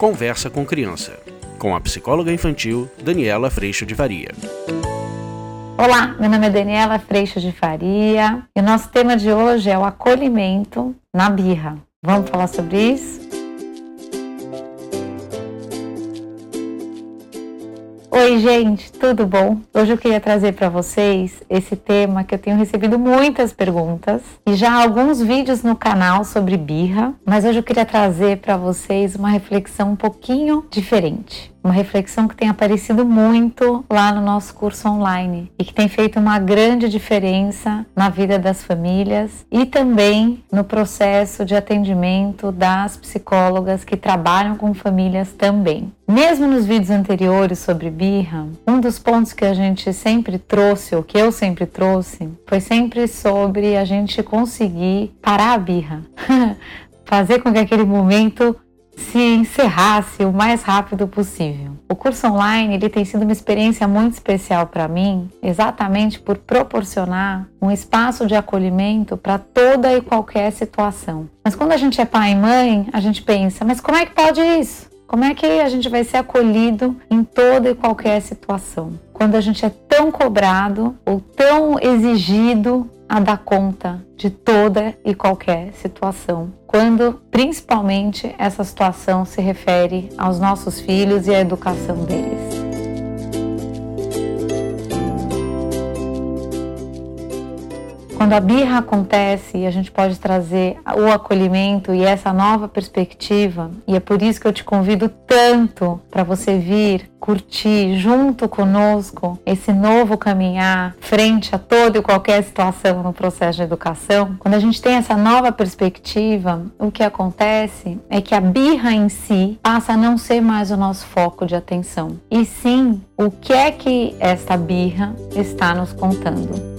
Conversa com Criança, com a psicóloga infantil Daniela Freixo de Faria. Olá, meu nome é Daniela Freixo de Faria e o nosso tema de hoje é o acolhimento na birra. Vamos falar sobre isso? Oi, gente, tudo bom? Hoje eu queria trazer para vocês esse tema que eu tenho recebido muitas perguntas e já alguns vídeos no canal sobre birra, mas hoje eu queria trazer para vocês uma reflexão um pouquinho diferente uma reflexão que tem aparecido muito lá no nosso curso online e que tem feito uma grande diferença na vida das famílias e também no processo de atendimento das psicólogas que trabalham com famílias também. Mesmo nos vídeos anteriores sobre birra, um dos pontos que a gente sempre trouxe, ou que eu sempre trouxe, foi sempre sobre a gente conseguir parar a birra, fazer com que aquele momento se encerrasse o mais rápido possível. O curso online ele tem sido uma experiência muito especial para mim, exatamente por proporcionar um espaço de acolhimento para toda e qualquer situação. Mas quando a gente é pai e mãe, a gente pensa, mas como é que pode isso? Como é que a gente vai ser acolhido em toda e qualquer situação? Quando a gente é tão cobrado ou tão exigido a dar conta de toda e qualquer situação, quando principalmente essa situação se refere aos nossos filhos e à educação deles. Quando a birra acontece e a gente pode trazer o acolhimento e essa nova perspectiva, e é por isso que eu te convido tanto para você vir curtir junto conosco esse novo caminhar frente a toda e qualquer situação no processo de educação. Quando a gente tem essa nova perspectiva, o que acontece é que a birra em si passa a não ser mais o nosso foco de atenção, e sim o que é que esta birra está nos contando.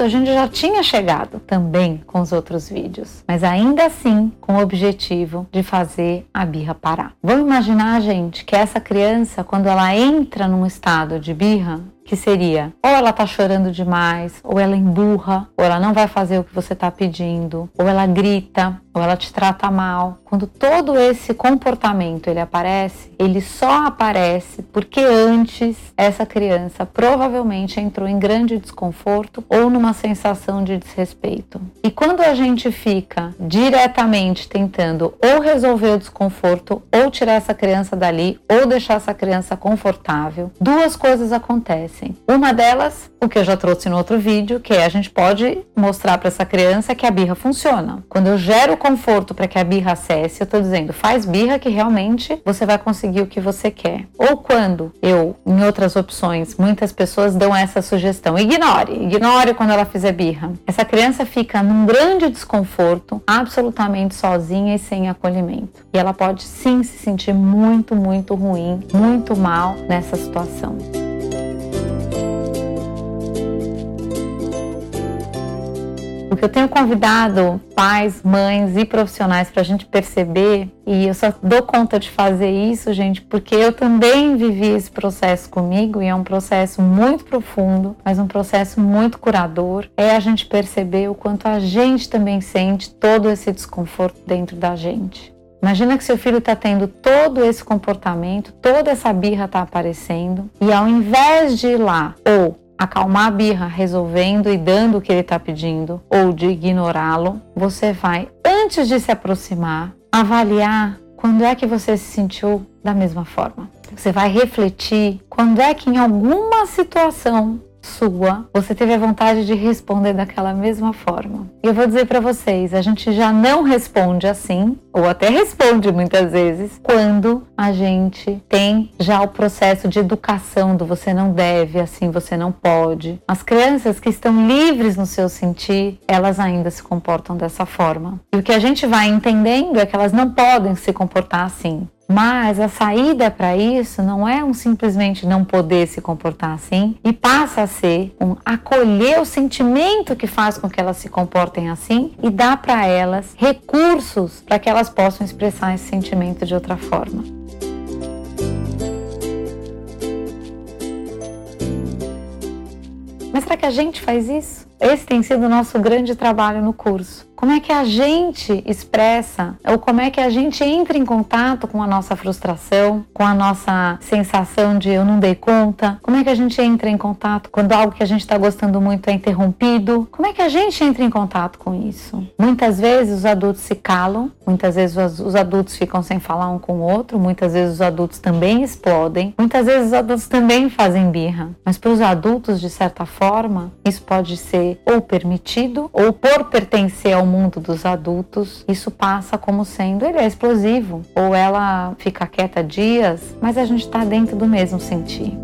Ponto, a gente já tinha chegado também com os outros vídeos, mas ainda assim com o objetivo de fazer a birra parar. Vamos imaginar, gente, que essa criança, quando ela entra num estado de birra, que seria ou ela tá chorando demais, ou ela emburra, ou ela não vai fazer o que você tá pedindo, ou ela grita, ou ela te trata mal. Quando todo esse comportamento ele aparece, ele só aparece porque antes essa criança provavelmente entrou em grande desconforto ou numa sensação de desrespeito. E quando a gente fica diretamente tentando ou resolver o desconforto, ou tirar essa criança dali, ou deixar essa criança confortável, duas coisas acontecem acontecem. Uma delas, o que eu já trouxe no outro vídeo, que é a gente pode mostrar para essa criança que a birra funciona. Quando eu gero conforto para que a birra acesse, eu estou dizendo, faz birra que realmente você vai conseguir o que você quer. Ou quando eu, em outras opções, muitas pessoas dão essa sugestão, ignore, ignore quando ela fizer birra. Essa criança fica num grande desconforto, absolutamente sozinha e sem acolhimento. E ela pode sim se sentir muito, muito ruim, muito mal nessa situação. Que eu tenho convidado pais, mães e profissionais para a gente perceber, e eu só dou conta de fazer isso, gente, porque eu também vivi esse processo comigo e é um processo muito profundo, mas um processo muito curador, é a gente perceber o quanto a gente também sente todo esse desconforto dentro da gente. Imagina que seu filho está tendo todo esse comportamento, toda essa birra está aparecendo, e ao invés de ir lá ou acalmar a birra resolvendo e dando o que ele está pedindo ou de ignorá-lo, você vai, antes de se aproximar, avaliar quando é que você se sentiu da mesma forma. Você vai refletir quando é que em alguma situação sua, você teve a vontade de responder daquela mesma forma. E eu vou dizer para vocês, a gente já não responde assim, ou até responde muitas vezes, quando a gente tem já o processo de educação do você não deve, assim você não pode. As crianças que estão livres no seu sentir, elas ainda se comportam dessa forma. E o que a gente vai entendendo é que elas não podem se comportar assim. Mas a saída para isso não é um simplesmente não poder se comportar assim e passa a ser um acolher o sentimento que faz com que elas se comportem assim e dar para elas recursos para que elas possam expressar esse sentimento de outra forma. Mas será que a gente faz isso? Esse tem sido o nosso grande trabalho no curso. Como é que a gente expressa ou como é que a gente entra em contato com a nossa frustração, com a nossa sensação de eu não dei conta? Como é que a gente entra em contato quando algo que a gente está gostando muito é interrompido? Como é que a gente entra em contato com isso? Muitas vezes os adultos se calam, muitas vezes os adultos ficam sem falar um com o outro, muitas vezes os adultos também explodem, muitas vezes os adultos também fazem birra. Mas para os adultos, de certa forma, isso pode ser ou permitido ou por pertencer ao mundo dos adultos, isso passa como sendo ele é explosivo, ou ela fica quieta dias, mas a gente está dentro do mesmo sentir.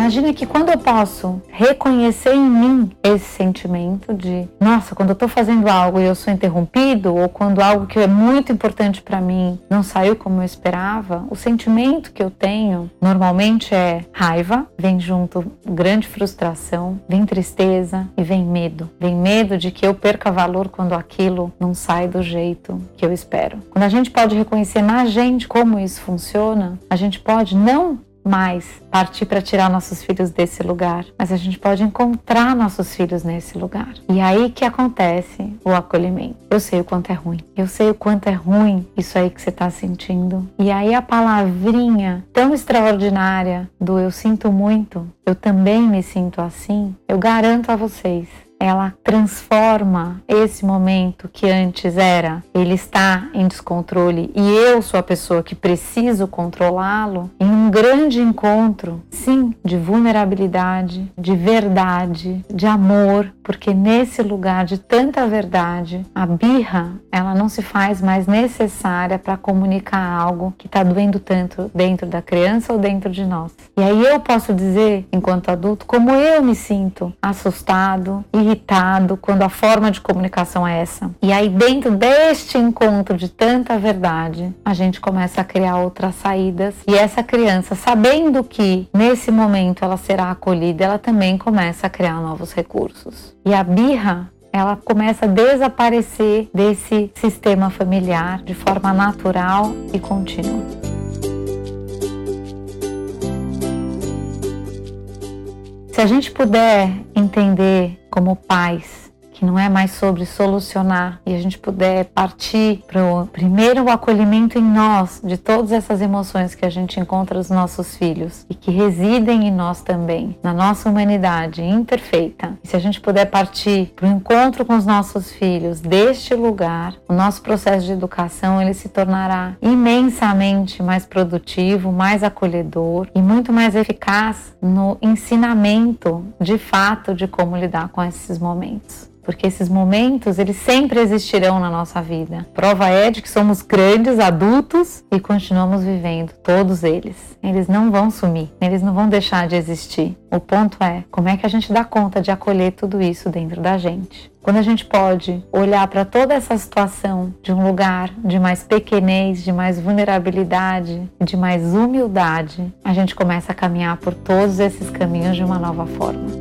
Imagina que quando eu posso reconhecer em mim esse sentimento de, nossa, quando eu estou fazendo algo e eu sou interrompido, ou quando algo que é muito importante para mim não saiu como eu esperava, o sentimento que eu tenho normalmente é raiva, vem junto grande frustração, vem tristeza e vem medo. Vem medo de que eu perca valor quando aquilo não sai do jeito que eu espero. Quando a gente pode reconhecer na gente como isso funciona, a gente pode não mais partir para tirar nossos filhos desse lugar, mas a gente pode encontrar nossos filhos nesse lugar. E aí que acontece o acolhimento. Eu sei o quanto é ruim, eu sei o quanto é ruim isso aí que você está sentindo. E aí a palavrinha tão extraordinária do eu sinto muito, eu também me sinto assim, eu garanto a vocês ela transforma esse momento que antes era ele está em descontrole e eu sou a pessoa que preciso controlá-lo em um grande encontro, sim, de vulnerabilidade, de verdade, de amor, porque nesse lugar de tanta verdade, a birra, ela não se faz mais necessária para comunicar algo que está doendo tanto dentro da criança ou dentro de nós. E aí eu posso dizer, enquanto adulto, como eu me sinto assustado, irritado quando a forma de comunicação é essa. E aí, dentro deste encontro de tanta verdade, a gente começa a criar outras saídas. E essa criança, sabendo que nesse momento ela será acolhida, ela também começa a criar novos recursos. E a birra ela começa a desaparecer desse sistema familiar de forma natural e contínua. Se a gente puder entender como pais que não é mais sobre solucionar e a gente puder partir para o primeiro acolhimento em nós de todas essas emoções que a gente encontra nos nossos filhos e que residem em nós também, na nossa humanidade imperfeita. E se a gente puder partir para o encontro com os nossos filhos deste lugar, o nosso processo de educação ele se tornará imensamente mais produtivo, mais acolhedor e muito mais eficaz no ensinamento de fato de como lidar com esses momentos porque esses momentos eles sempre existirão na nossa vida. Prova é de que somos grandes adultos e continuamos vivendo todos eles. Eles não vão sumir, eles não vão deixar de existir. O ponto é como é que a gente dá conta de acolher tudo isso dentro da gente. Quando a gente pode olhar para toda essa situação de um lugar de mais pequenez, de mais vulnerabilidade, de mais humildade, a gente começa a caminhar por todos esses caminhos de uma nova forma.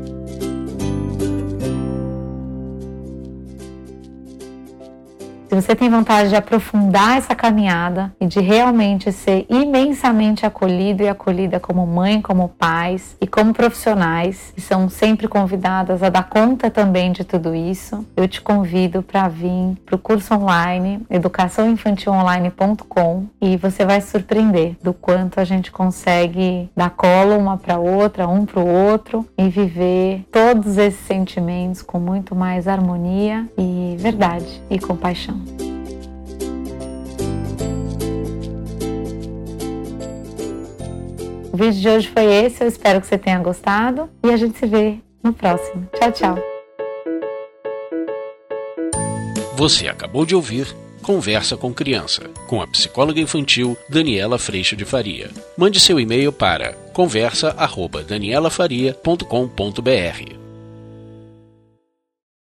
Se você tem vontade de aprofundar essa caminhada e de realmente ser imensamente acolhido e acolhida como mãe, como pais e como profissionais, que são sempre convidadas a dar conta também de tudo isso, eu te convido para vir para o curso online educaçãoinfantilonline.com e você vai se surpreender do quanto a gente consegue dar colo uma para outra, um para o outro e viver todos esses sentimentos com muito mais harmonia e verdade e compaixão. Vídeo de hoje foi esse, eu espero que você tenha gostado e a gente se vê no próximo. Tchau, tchau. Você acabou de ouvir Conversa com Criança, com a psicóloga infantil Daniela Freixo de Faria. Mande seu e-mail para conversa@danielafaria.com.br.